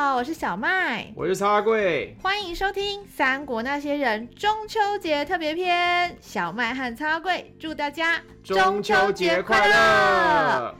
好，我是小麦，我是茶贵，欢迎收听《三国那些人》中秋节特别篇。小麦和茶贵祝大家中秋节快乐！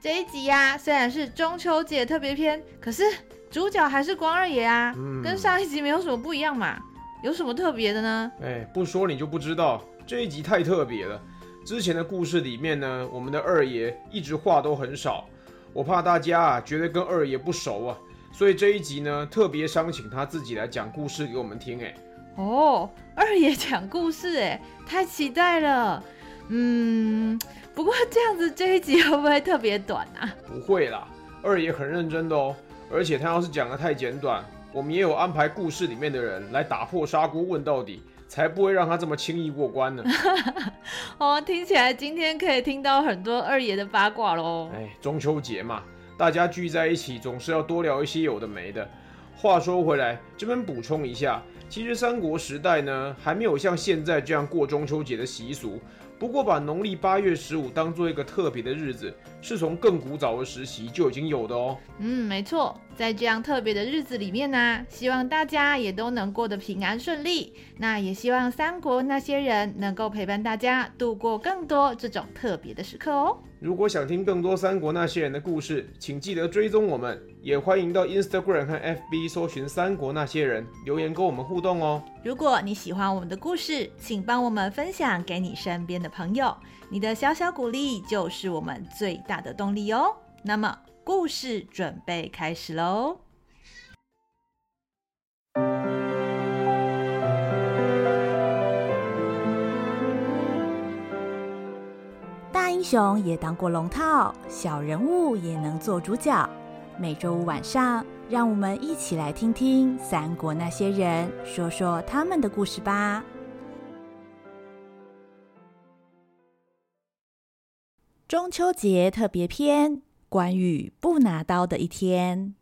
这一集呀、啊，虽然是中秋节特别篇，可是主角还是光二爷啊，嗯、跟上一集没有什么不一样嘛？有什么特别的呢？哎，不说你就不知道，这一集太特别了。之前的故事里面呢，我们的二爷一直话都很少。我怕大家啊觉得跟二爷不熟啊，所以这一集呢特别商请他自己来讲故事给我们听哎。哦，二爷讲故事哎，太期待了。嗯，不过这样子这一集会不会特别短啊？不会啦，二爷很认真的哦。而且他要是讲的太简短，我们也有安排故事里面的人来打破砂锅问到底，才不会让他这么轻易过关呢。哦，听起来今天可以听到很多二爷的八卦喽。哎，中秋节嘛，大家聚在一起，总是要多聊一些有的没的。话说回来，这边补充一下，其实三国时代呢，还没有像现在这样过中秋节的习俗。不过，把农历八月十五当做一个特别的日子，是从更古早的时期就已经有的哦。嗯，没错，在这样特别的日子里面呢、啊，希望大家也都能过得平安顺利。那也希望三国那些人能够陪伴大家度过更多这种特别的时刻哦。如果想听更多三国那些人的故事，请记得追踪我们，也欢迎到 Instagram 和 FB 搜寻三国那些人，留言跟我们互动哦。如果你喜欢我们的故事，请帮我们分享给你身边的朋友，你的小小鼓励就是我们最大的动力哦。那么，故事准备开始喽。大英雄也当过龙套，小人物也能做主角。每周五晚上，让我们一起来听听三国那些人说说他们的故事吧。中秋节特别篇：关羽不拿刀的一天。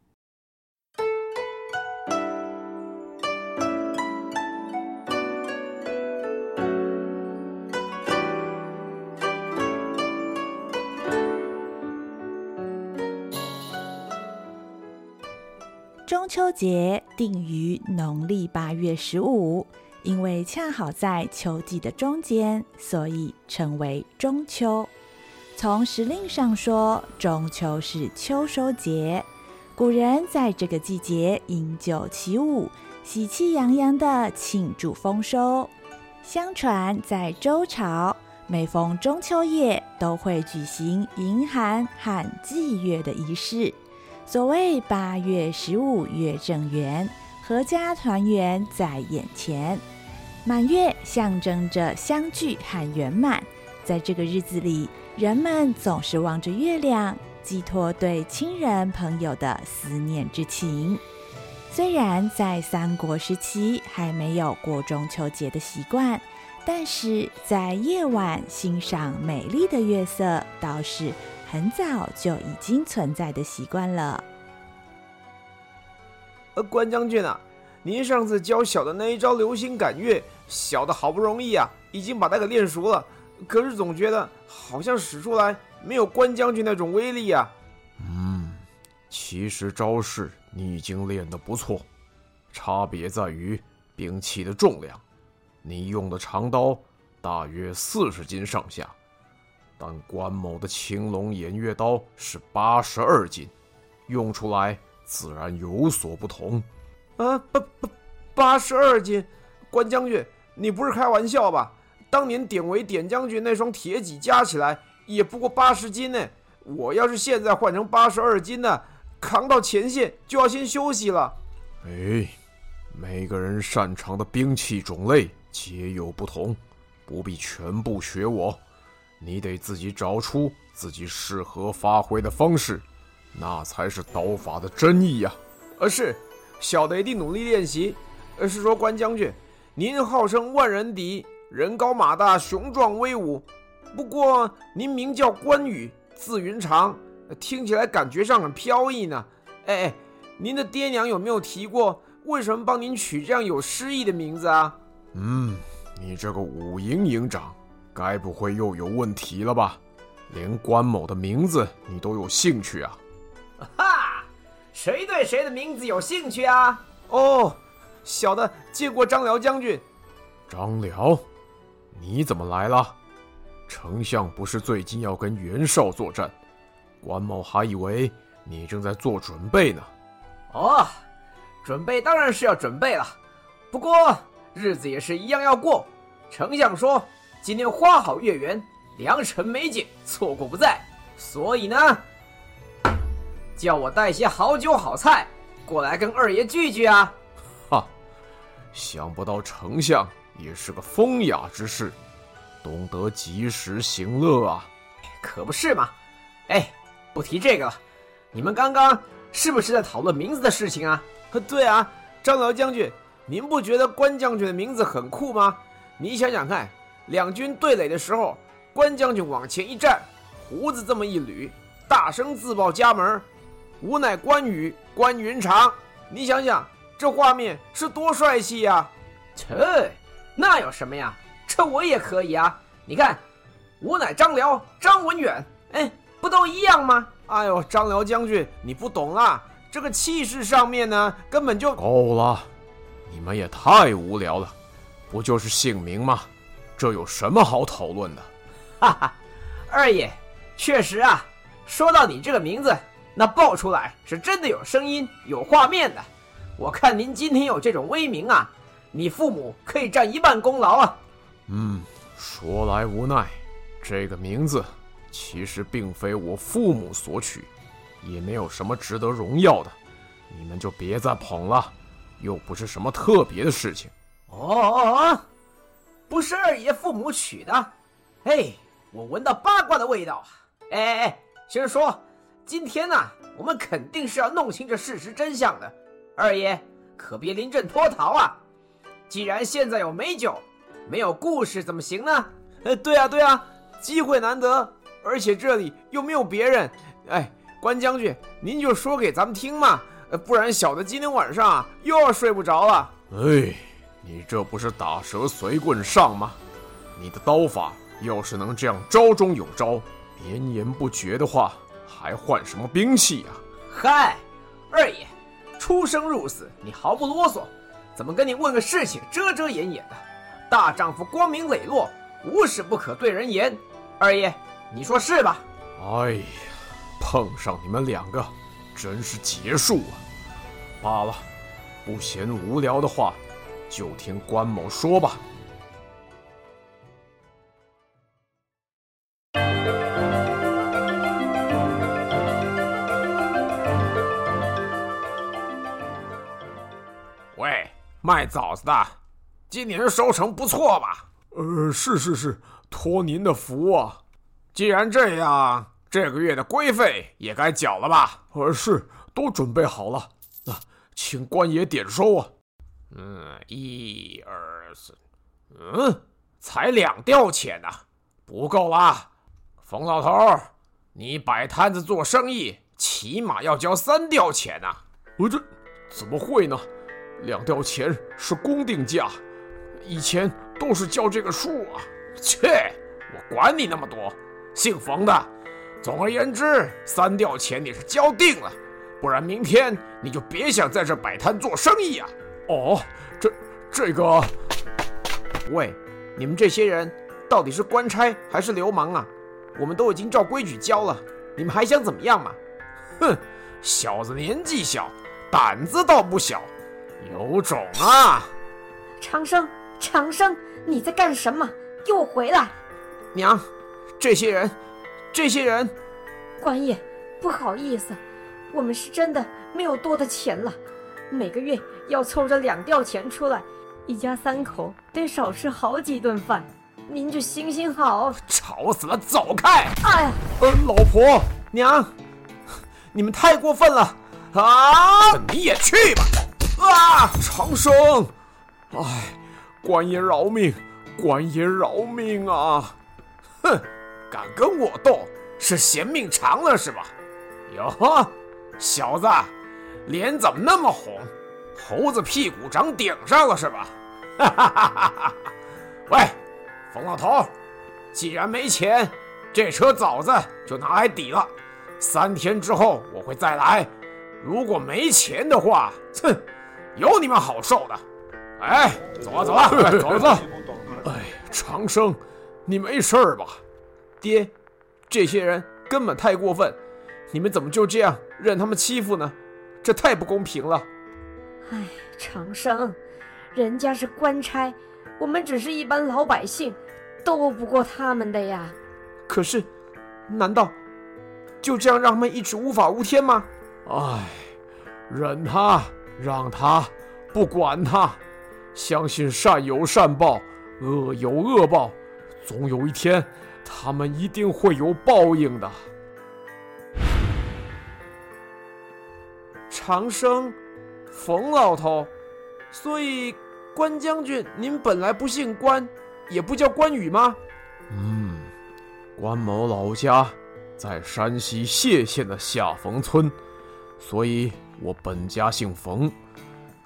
中秋节定于农历八月十五，因为恰好在秋季的中间，所以称为中秋。从时令上说，中秋是秋收节，古人在这个季节饮酒起舞，喜气洋洋地庆祝丰收。相传在周朝，每逢中秋夜都会举行迎寒和祭月的仪式。所谓八月十五月正圆，阖家团圆在眼前。满月象征着相聚和圆满，在这个日子里，人们总是望着月亮，寄托对亲人朋友的思念之情。虽然在三国时期还没有过中秋节的习惯，但是在夜晚欣赏美丽的月色倒是很早就已经存在的习惯了。呃，关将军啊，您上次教小的那一招流星赶月，小的好不容易啊，已经把它给练熟了，可是总觉得好像使出来没有关将军那种威力啊。嗯，其实招式你已经练得不错，差别在于兵器的重量。你用的长刀大约四十斤上下。但关某的青龙偃月刀是八十二斤，用出来自然有所不同。啊，八八八十二斤，关将军，你不是开玩笑吧？当年典韦典将军那双铁戟加起来也不过八十斤呢。我要是现在换成八十二斤呢，扛到前线就要先休息了。哎，每个人擅长的兵器种类皆有不同，不必全部学我。你得自己找出自己适合发挥的方式，那才是刀法的真意呀！呃，是，小的一定努力练习。呃，是说关将军，您号称万人敌，人高马大，雄壮威武。不过您名叫关羽，字云长，听起来感觉上很飘逸呢。哎哎，您的爹娘有没有提过，为什么帮您取这样有诗意的名字啊？嗯，你这个五营营长。该不会又有问题了吧？连关某的名字你都有兴趣啊？哈，谁对谁的名字有兴趣啊？哦，小的见过张辽将军。张辽，你怎么来了？丞相不是最近要跟袁绍作战？关某还以为你正在做准备呢。哦，准备当然是要准备了，不过日子也是一样要过。丞相说今天花好月圆，良辰美景，错过不在，所以呢，叫我带些好酒好菜过来跟二爷聚聚啊。哈，想不到丞相也是个风雅之士。懂得及时行乐啊，可不是嘛！哎，不提这个了。你们刚刚是不是在讨论名字的事情啊？对啊，张辽将军，您不觉得关将军的名字很酷吗？你想想看，两军对垒的时候，关将军往前一站，胡子这么一捋，大声自报家门：“吾乃关羽，关云长。”你想想，这画面是多帅气呀！切，那有什么呀？这我也可以啊！你看，我乃张辽，张文远，哎，不都一样吗？哎呦，张辽将军，你不懂啦，这个气势上面呢，根本就够了！你们也太无聊了，不就是姓名吗？这有什么好讨论的？哈哈，二爷，确实啊，说到你这个名字，那报出来是真的有声音、有画面的。我看您今天有这种威名啊，你父母可以占一半功劳啊！嗯，说来无奈，这个名字其实并非我父母所取，也没有什么值得荣耀的，你们就别再捧了，又不是什么特别的事情。哦哦哦，不是二爷父母取的，哎，我闻到八卦的味道啊！哎哎哎，先生说，今天呢，我们肯定是要弄清这事实真相的，二爷可别临阵脱逃啊！既然现在有美酒。没有故事怎么行呢？呃，对啊，对啊，机会难得，而且这里又没有别人。哎，关将军，您就说给咱们听嘛，呃，不然小的今天晚上啊又要睡不着了。哎，你这不是打蛇随棍上吗？你的刀法要是能这样招中有招，绵延不绝的话，还换什么兵器啊？嗨，二爷，出生入死，你毫不啰嗦，怎么跟你问个事情遮遮掩掩的？大丈夫光明磊落，无事不可对人言。二爷，你说是吧？哎呀，碰上你们两个，真是劫数啊！罢了，不嫌无聊的话，就听关某说吧。卖枣子的。今年收成不错吧？呃，是是是，托您的福啊。既然这样，这个月的规费也该缴了吧？呃，是，都准备好了。那、啊、请官爷点收啊。嗯，一二三，嗯，才两吊钱呐、啊，不够啦。冯老头，你摆摊子做生意，起码要交三吊钱呐、啊。我、呃、这怎么会呢？两吊钱是公定价。以前都是交这个数啊！切，我管你那么多，姓冯的。总而言之，三吊钱你是交定了，不然明天你就别想在这摆摊做生意啊！哦，这这个，喂，你们这些人到底是官差还是流氓啊？我们都已经照规矩交了，你们还想怎么样嘛？哼，小子年纪小，胆子倒不小，有种啊！长生。长生，你在干什么？给我回来！娘，这些人，这些人，官爷，不好意思，我们是真的没有多的钱了，每个月要凑着两吊钱出来，一家三口得少吃好几顿饭，您就行行好。吵死了，走开！哎呀，呃，老婆娘，你们太过分了啊！你也去吧！啊，长生，哎。官爷饶命！官爷饶命啊！哼，敢跟我斗，是嫌命长了是吧？哟呵，小子，脸怎么那么红？猴子屁股长顶上了是吧？哈哈哈哈哈！喂，冯老头，既然没钱，这车枣子就拿来抵了。三天之后我会再来，如果没钱的话，哼，有你们好受的。哎，走啊走啊，走了走了。哎，长生，你没事吧？爹，这些人根本太过分，你们怎么就这样任他们欺负呢？这太不公平了。哎，长生，人家是官差，我们只是一般老百姓，斗不过他们的呀。可是，难道就这样让他们一直无法无天吗？哎，忍他，让他，不管他，相信善有善报，恶有恶报，总有一天，他们一定会有报应的。长生，冯老头，所以关将军，您本来不姓关，也不叫关羽吗？嗯，关某老家在山西谢县的下冯村，所以我本家姓冯。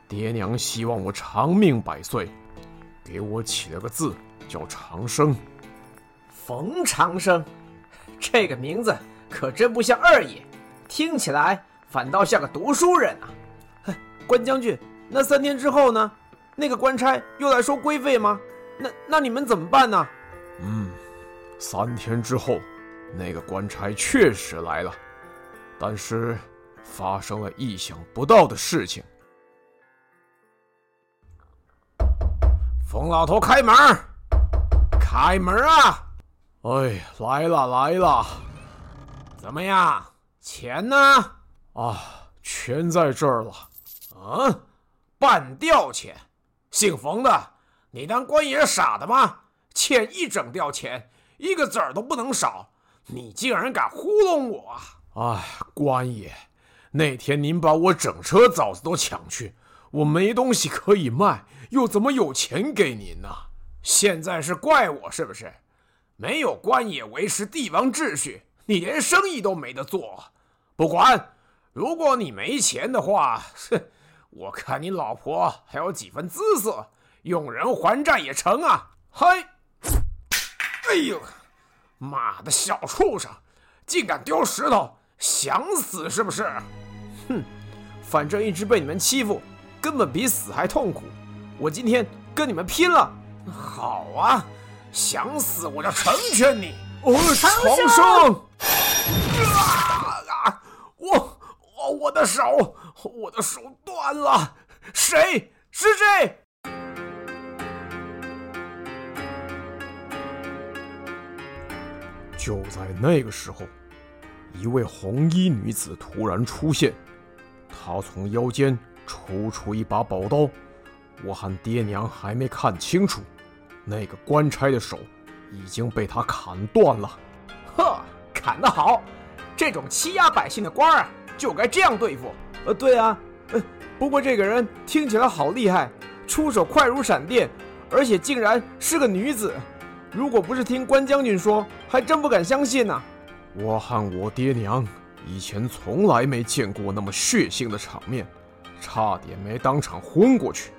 爹娘希望我长命百岁，给我起了个字叫长生。冯长生，这个名字可真不像二爷，听起来反倒像个读书人啊。关将军，那三天之后呢？那个官差又来收规费吗？那那你们怎么办呢？嗯，三天之后，那个官差确实来了，但是发生了意想不到的事情。冯老头，开门！开门啊！哎，来了来了，怎么样？钱呢？啊，全在这儿了。嗯，半吊钱，姓冯的，你当官爷傻的吗？欠一整吊钱，一个子儿都不能少，你竟然敢糊弄我！哎，官爷，那天您把我整车枣子都抢去，我没东西可以卖，又怎么有钱给您呢？现在是怪我是不是？没有官也维持帝王秩序，你连生意都没得做。不管，如果你没钱的话，哼。我看你老婆还有几分姿色，用人还债也成啊！嗨，哎呦，妈的小畜生，竟敢丢石头，想死是不是？哼，反正一直被你们欺负，根本比死还痛苦。我今天跟你们拼了！好啊，想死我就成全你！哦，重生！啊！我。我的手，我的手断了。谁？是谁？就在那个时候，一位红衣女子突然出现，他从腰间抽出一把宝刀。我和爹娘还没看清楚，那个官差的手已经被他砍断了。呵，砍得好！这种欺压百姓的官儿。就该这样对付。呃，对啊，呃，不过这个人听起来好厉害，出手快如闪电，而且竟然是个女子。如果不是听关将军说，还真不敢相信呢。我和我爹娘以前从来没见过那么血腥的场面，差点没当场昏过去。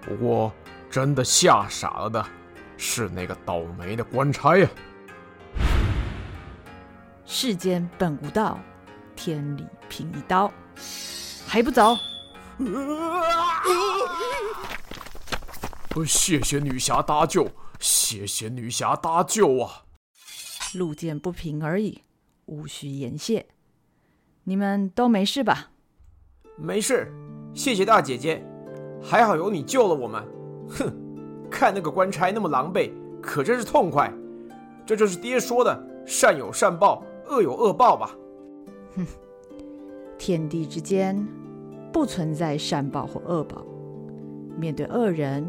不过，真的吓傻了的，是那个倒霉的官差呀。世间本无道。天理凭一刀，还不走？谢谢女侠搭救，谢谢女侠搭救啊！路见不平而已，无需言谢。你们都没事吧？没事，谢谢大姐姐，还好有你救了我们。哼，看那个官差那么狼狈，可真是痛快。这就是爹说的“善有善报，恶有恶报”吧？哼，天地之间不存在善报或恶报。面对恶人，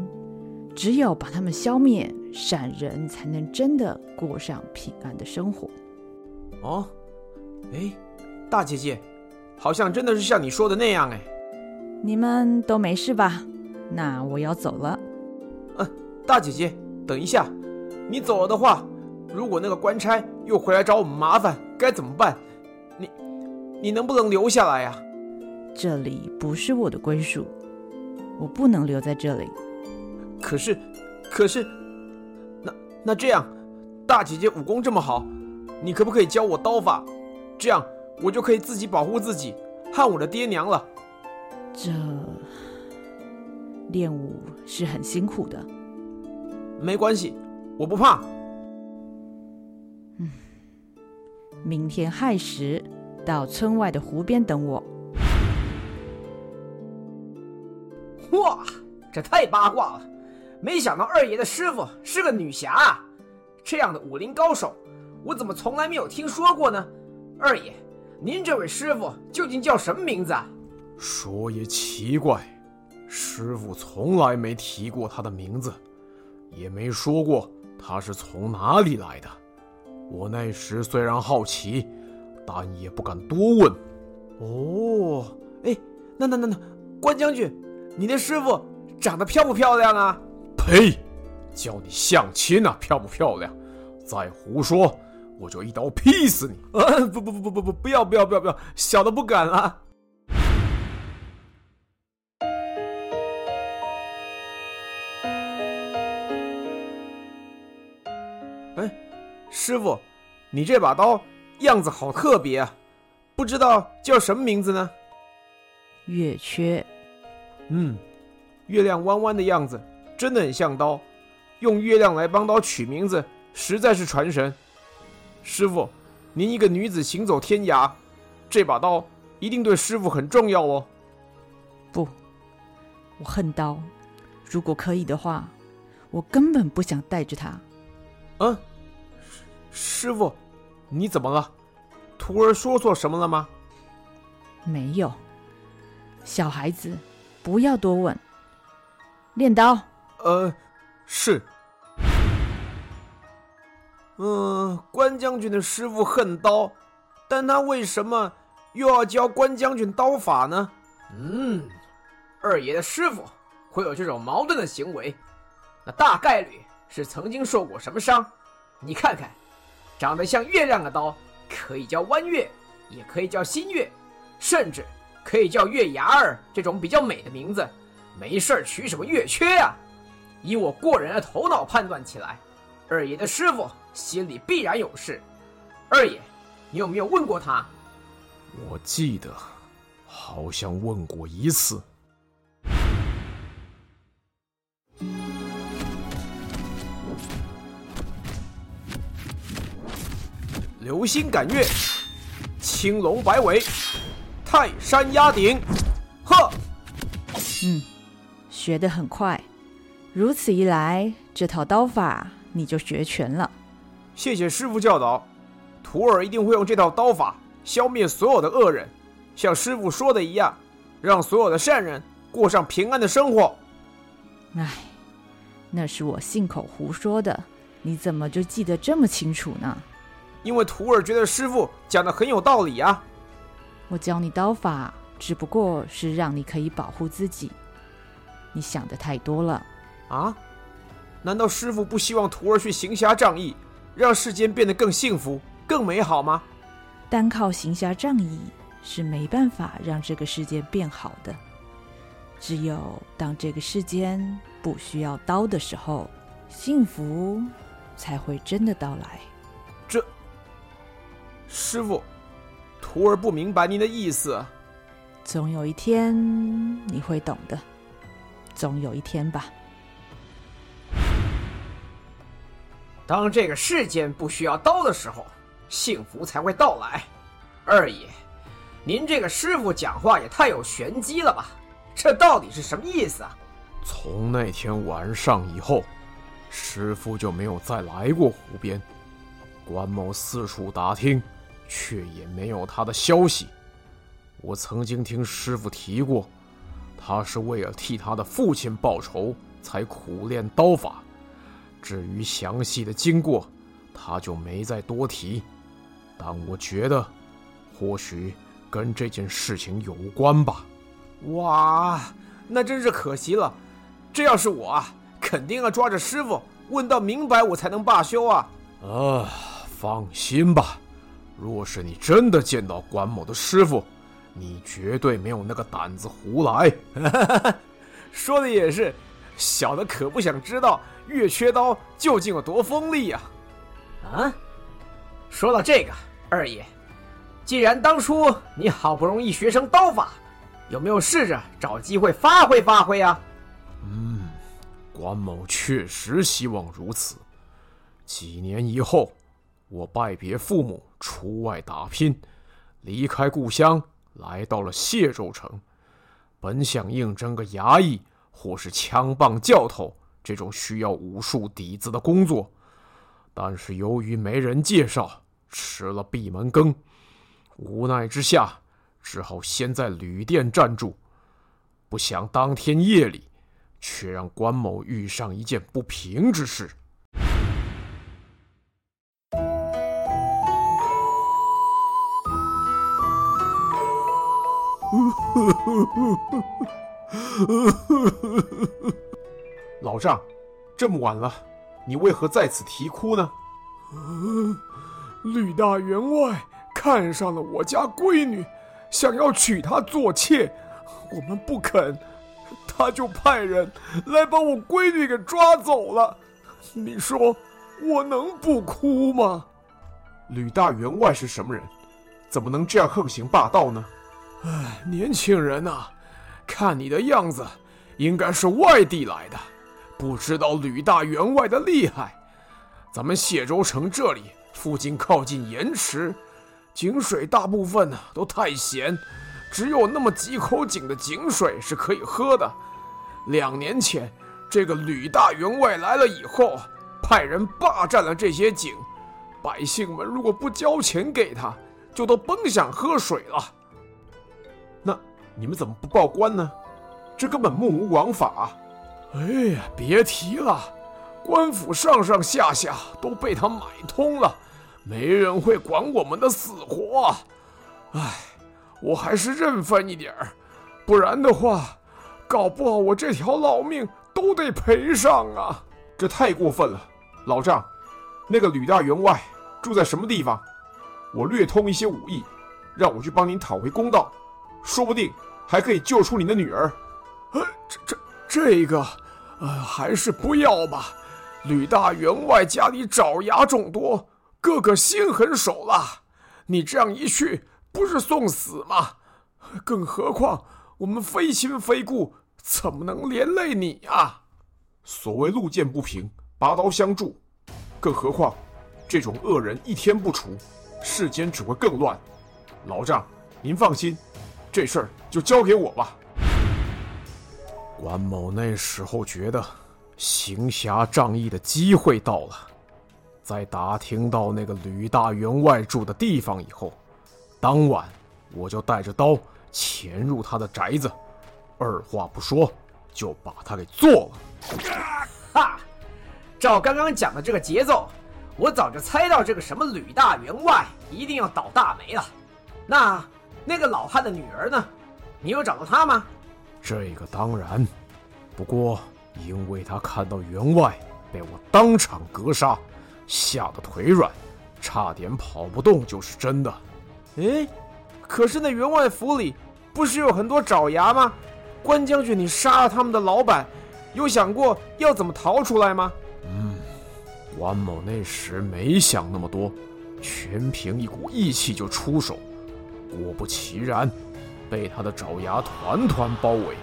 只有把他们消灭，善人才能真的过上平安的生活。哦，哎，大姐姐，好像真的是像你说的那样哎。你们都没事吧？那我要走了。嗯，大姐姐，等一下，你走了的话，如果那个官差又回来找我们麻烦，该怎么办？你你能不能留下来呀？这里不是我的归属，我不能留在这里。可是，可是，那那这样，大姐姐武功这么好，你可不可以教我刀法？这样我就可以自己保护自己，和和我的爹娘了。这练武是很辛苦的。没关系，我不怕。嗯，明天亥时到村外的湖边等我。哇，这太八卦了！没想到二爷的师傅是个女侠啊！这样的武林高手，我怎么从来没有听说过呢？二爷，您这位师傅究竟叫什么名字啊？说也奇怪，师傅从来没提过他的名字，也没说过他是从哪里来的。我那时虽然好奇，但也不敢多问。哦，哎，那那那那，关将军，你的师傅长得漂不漂亮啊？呸！叫你相亲啊，漂不漂亮？再胡说，我就一刀劈死你！呃，不不不不不不，不要不要不要不要，小的不敢了。哎，师傅，你这把刀样子好特别啊，不知道叫什么名字呢？月缺。嗯，月亮弯弯的样子。真的很像刀，用月亮来帮刀取名字，实在是传神。师傅，您一个女子行走天涯，这把刀一定对师傅很重要哦。不，我恨刀。如果可以的话，我根本不想带着它。嗯，师傅，你怎么了？徒儿说错什么了吗？没有。小孩子，不要多问。练刀。呃，是。嗯，关将军的师傅恨刀，但他为什么又要教关将军刀法呢？嗯，二爷的师傅会有这种矛盾的行为，那大概率是曾经受过什么伤。你看看，长得像月亮的刀，可以叫弯月，也可以叫新月，甚至可以叫月牙儿这种比较美的名字。没事儿取什么月缺啊？以我过人的头脑判断起来，二爷的师傅心里必然有事。二爷，你有没有问过他？我记得好像问过一次。流星赶月，青龙摆尾，泰山压顶，呵！嗯，学得很快。如此一来，这套刀法你就学全了。谢谢师傅教导，徒儿一定会用这套刀法消灭所有的恶人，像师傅说的一样，让所有的善人过上平安的生活。唉，那是我信口胡说的，你怎么就记得这么清楚呢？因为徒儿觉得师傅讲的很有道理啊。我教你刀法，只不过是让你可以保护自己。你想的太多了。啊？难道师傅不希望徒儿去行侠仗义，让世间变得更幸福、更美好吗？单靠行侠仗义是没办法让这个世界变好的。只有当这个世间不需要刀的时候，幸福才会真的到来。这，师傅，徒儿不明白您的意思。总有一天你会懂的，总有一天吧。当这个世间不需要刀的时候，幸福才会到来。二爷，您这个师傅讲话也太有玄机了吧？这到底是什么意思啊？从那天晚上以后，师傅就没有再来过湖边。关某四处打听，却也没有他的消息。我曾经听师傅提过，他是为了替他的父亲报仇，才苦练刀法。至于详细的经过，他就没再多提。但我觉得，或许跟这件事情有关吧。哇，那真是可惜了。这要是我啊，肯定要抓着师傅问到明白，我才能罢休啊。啊，放心吧。若是你真的见到关某的师傅，你绝对没有那个胆子胡来。说的也是，小的可不想知道。月缺刀究竟有多锋利呀？啊，说到这个，二爷，既然当初你好不容易学成刀法，有没有试着找机会发挥发挥啊？嗯，关某确实希望如此。几年以后，我拜别父母，出外打拼，离开故乡，来到了谢州城，本想应征个衙役或是枪棒教头这种需要武术底子的工作，但是由于没人介绍，吃了闭门羹。无奈之下，只好先在旅店暂住。不想当天夜里，却让关某遇上一件不平之事。老丈，这么晚了，你为何在此啼哭呢？吕大员外。看上了我家闺女，想要娶她做妾，我们不肯，他就派人来把我闺女给抓走了。你说我能不哭吗？吕大员外是什么人？怎么能这样横行霸道呢？哎，年轻人呐，看你的样子，应该是外地来的，不知道吕大员外的厉害。咱们谢州城这里附近靠近盐池。井水大部分呢都太咸，只有那么几口井的井水是可以喝的。两年前，这个吕大员外来了以后，派人霸占了这些井，百姓们如果不交钱给他，就都甭想喝水了。那你们怎么不报官呢？这根本目无王法。哎呀，别提了，官府上上下下都被他买通了。没人会管我们的死活，唉，我还是认分一点儿，不然的话，搞不好我这条老命都得赔上啊！这太过分了，老丈，那个吕大员外住在什么地方？我略通一些武艺，让我去帮您讨回公道，说不定还可以救出您的女儿。呃，这这这个，呃，还是不要吧。吕大员外家里爪牙众多。个个心狠手辣，你这样一去，不是送死吗？更何况我们非亲非故，怎么能连累你啊？所谓路见不平，拔刀相助。更何况这种恶人一天不除，世间只会更乱。老丈，您放心，这事儿就交给我吧。关某那时候觉得行侠仗义的机会到了。在打听到那个吕大员外住的地方以后，当晚我就带着刀潜入他的宅子，二话不说就把他给做了。哈！照刚刚讲的这个节奏，我早就猜到这个什么吕大员外一定要倒大霉了。那那个老汉的女儿呢？你有找到她吗？这个当然，不过因为他看到员外被我当场格杀。吓得腿软，差点跑不动，就是真的。哎，可是那员外府里不是有很多爪牙吗？关将军，你杀了他们的老板，有想过要怎么逃出来吗？嗯，关某那时没想那么多，全凭一股义气就出手。果不其然，被他的爪牙团团包围，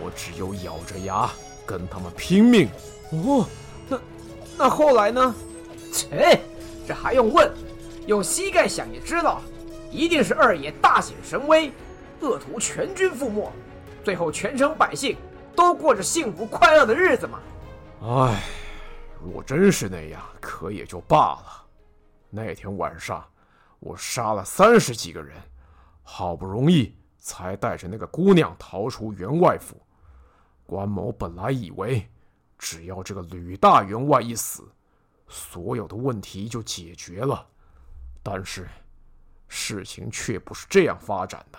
我只有咬着牙跟他们拼命。哦，那那后来呢？切，这还用问？用膝盖想也知道，一定是二爷大显神威，恶徒全军覆没，最后全城百姓都过着幸福快乐的日子嘛。唉，若真是那样，可也就罢了。那天晚上，我杀了三十几个人，好不容易才带着那个姑娘逃出员外府。关某本来以为，只要这个吕大员外一死，所有的问题就解决了，但是事情却不是这样发展的。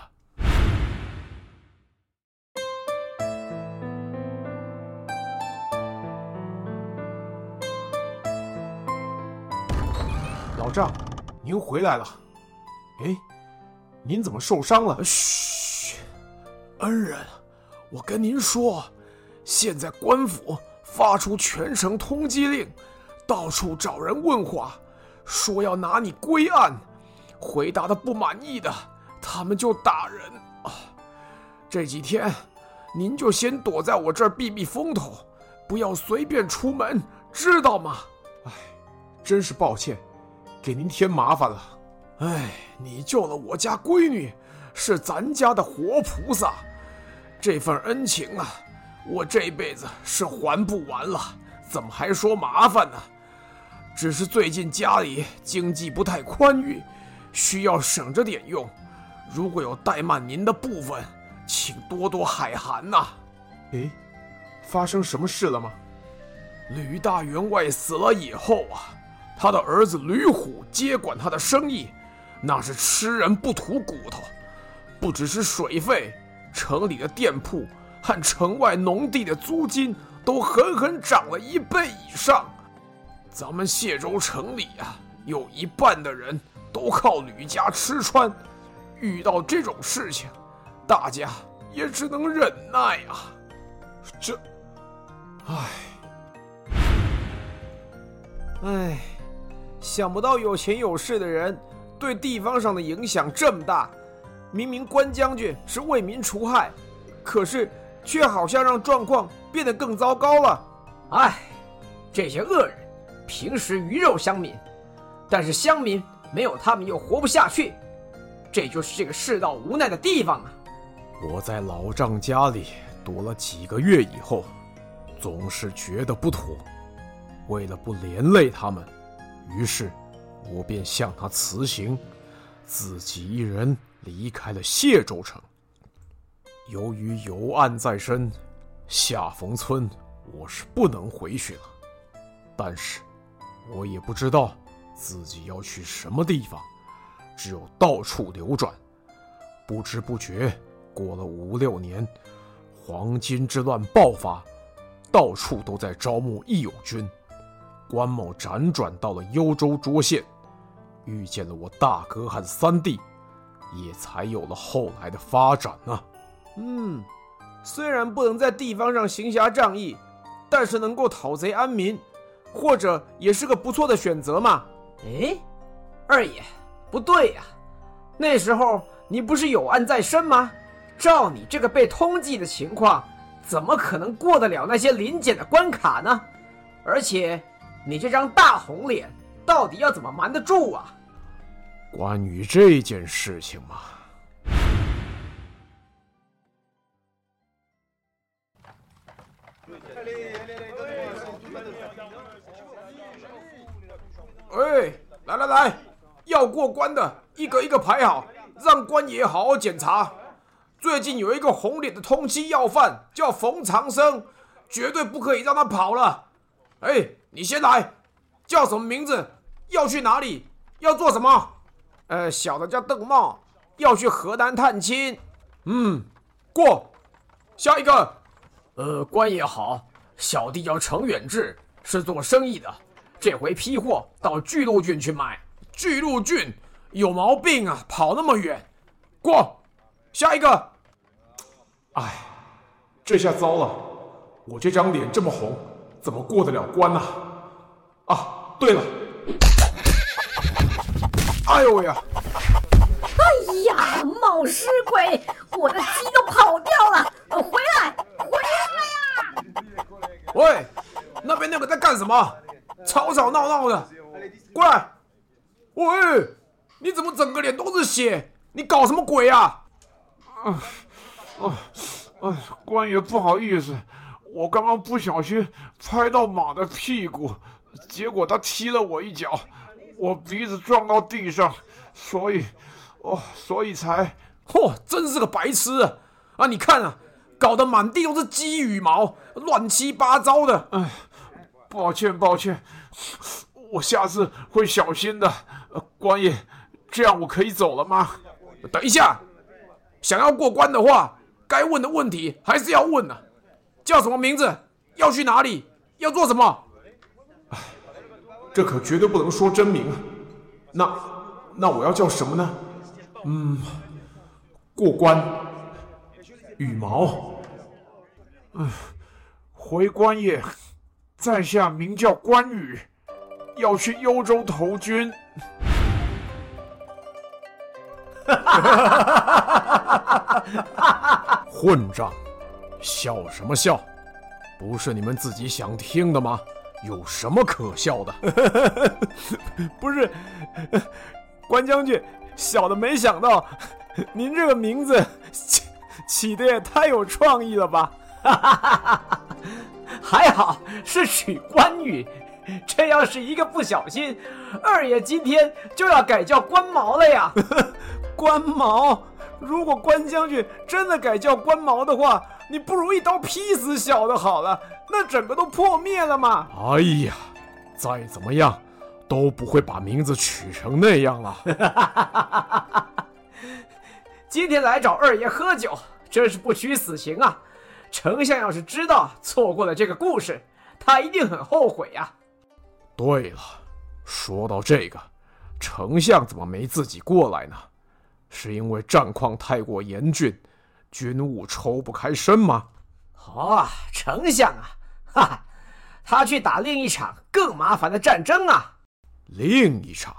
老丈，您回来了。哎，您怎么受伤了？嘘，恩人，我跟您说，现在官府发出全城通缉令。到处找人问话，说要拿你归案，回答的不满意的，他们就打人啊。这几天，您就先躲在我这儿避避风头，不要随便出门，知道吗？哎，真是抱歉，给您添麻烦了。哎，你救了我家闺女，是咱家的活菩萨，这份恩情啊，我这辈子是还不完了，怎么还说麻烦呢？只是最近家里经济不太宽裕，需要省着点用，如果有怠慢您的部分，请多多海涵呐。诶，发生什么事了吗？吕大员外死了以后啊，他的儿子吕虎接管他的生意。那是吃人不吐骨头，不只是水费，城里的店铺和城外农地的租金都狠狠涨了一倍以上。咱们谢州城里啊，有一半的人都靠吕家吃穿，遇到这种事情，大家也只能忍耐啊。这，唉，唉，想不到有钱有势的人。对地方上的影响这么大，明明关将军是为民除害，可是却好像让状况变得更糟糕了。唉，这些恶人平时鱼肉乡民，但是乡民没有他们又活不下去，这就是这个世道无奈的地方啊！我在老丈家里躲了几个月以后，总是觉得不妥，为了不连累他们，于是。我便向他辞行，自己一人离开了谢州城。由于有案在身，下冯村我是不能回去了。但是，我也不知道自己要去什么地方，只有到处流转。不知不觉过了五六年，黄巾之乱爆发，到处都在招募义勇军。关某辗转到了幽州涿县。遇见了我大哥和三弟，也才有了后来的发展呢、嗯，虽然不能在地方上行侠仗义，但是能够讨贼安民，或者也是个不错的选择嘛。哎，二爷，不对呀、那时候你不是有案在身吗？照你这个被通缉的情况，怎么可能过得了那些临检的关卡呢？而且，你这张大红脸。到底要怎么瞒得住啊？关于这件事情嘛，哎，来来来，要过关的一个一个排好，让官爷好好检查。最近有一个红脸的通缉要犯，叫冯长生，绝对不可以让他跑了。哎，你先来，叫什么名字？要去哪里？要做什么？呃，小的叫邓茂，要去河南探亲。嗯，过。下一个。呃，官爷好，小弟叫程远志，是做生意的，这回批货到巨鹿郡去卖。巨鹿郡有毛病啊，跑那么远。过。下一个。哎，这下糟了，我这张脸这么红，怎么过得了关呢？啊，对了。哎呦喂呀！哎呀，冒失鬼！我的鸡都跑掉了！回来，回来呀！喂，那边那个在干什么？吵吵闹闹的，过来！喂，你怎么整个脸都是血？你搞什么鬼啊？啊啊啊！官爷不好意思，我刚刚不小心拍到马的屁股，结果他踢了我一脚。我鼻子撞到地上，所以，哦，所以才，嚯，真是个白痴啊！啊，你看啊，搞得满地都是鸡羽毛，乱七八糟的。哎，抱歉抱歉，我下次会小心的。呃，官爷，这样我可以走了吗？等一下，想要过关的话，该问的问题还是要问的啊。叫什么名字？要去哪里？要做什么？这可绝对不能说真名！那那我要叫什么呢？嗯，过关，羽毛。嗯，回关爷，在下名叫关羽，要去幽州投军。混账！笑什么笑？不是你们自己想听的吗？有什么可笑的？不是，关将军，小的没想到，您这个名字起起的也太有创意了吧！还好是取关羽，这要是一个不小心，二爷今天就要改叫关毛了呀！关毛，如果关将军真的改叫关毛的话，你不如一刀劈死小的好了，那整个都破灭了嘛！哎呀，再怎么样都不会把名字取成那样了。今天来找二爷喝酒，真是不虚此行啊！丞相要是知道错过了这个故事，他一定很后悔呀。对了，说到这个，丞相怎么没自己过来呢？是因为战况太过严峻，军务抽不开身吗？哦，丞相啊，哈哈，他去打另一场更麻烦的战争啊。另一场？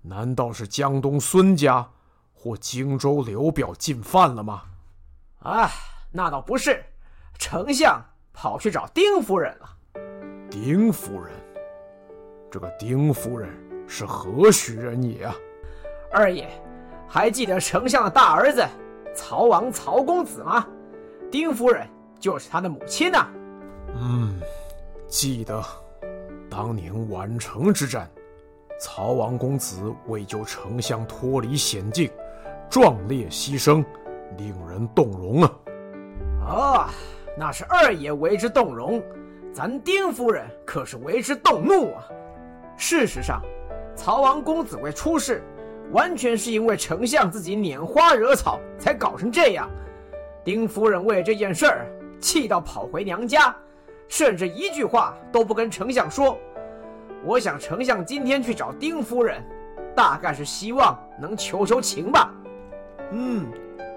难道是江东孙家或荆州刘表进犯了吗？啊。那倒不是，丞相跑去找丁夫人了。丁夫人，这个丁夫人是何许人也啊？二爷，还记得丞相的大儿子曹王曹公子吗？丁夫人就是他的母亲呐、啊。嗯，记得，当年宛城之战，曹王公子为救丞相脱离险境，壮烈牺牲，令人动容啊。哦，那是二爷为之动容，咱丁夫人可是为之动怒啊！事实上，曹王公子为出事，完全是因为丞相自己拈花惹草才搞成这样。丁夫人为这件事儿气到跑回娘家，甚至一句话都不跟丞相说。我想丞相今天去找丁夫人，大概是希望能求求情吧。嗯，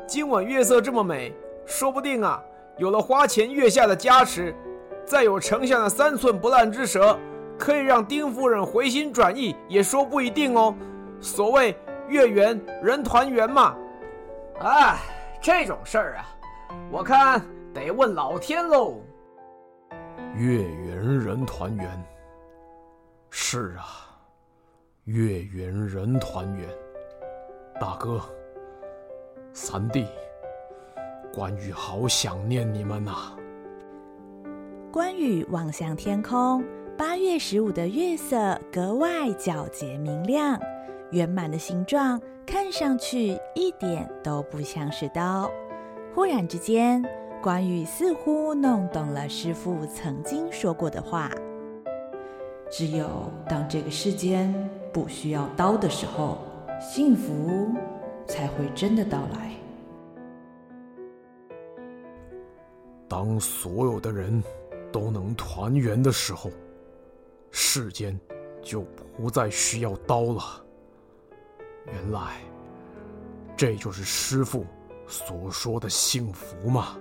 今晚月色这么美。说不定啊，有了花前月下的加持，再有丞相的三寸不烂之舌，可以让丁夫人回心转意，也说不一定哦。所谓月圆人团圆嘛。哎，这种事儿啊，我看得问老天喽。月圆人团圆。是啊，月圆人团圆。大哥，三弟。关羽好想念你们呐、啊！关羽望向天空，八月十五的月色格外皎洁明亮，圆满的形状看上去一点都不像是刀。忽然之间，关羽似乎弄懂了师傅曾经说过的话：只有当这个世间不需要刀的时候，幸福才会真的到来。当所有的人都能团圆的时候，世间就不再需要刀了。原来，这就是师父所说的幸福吗？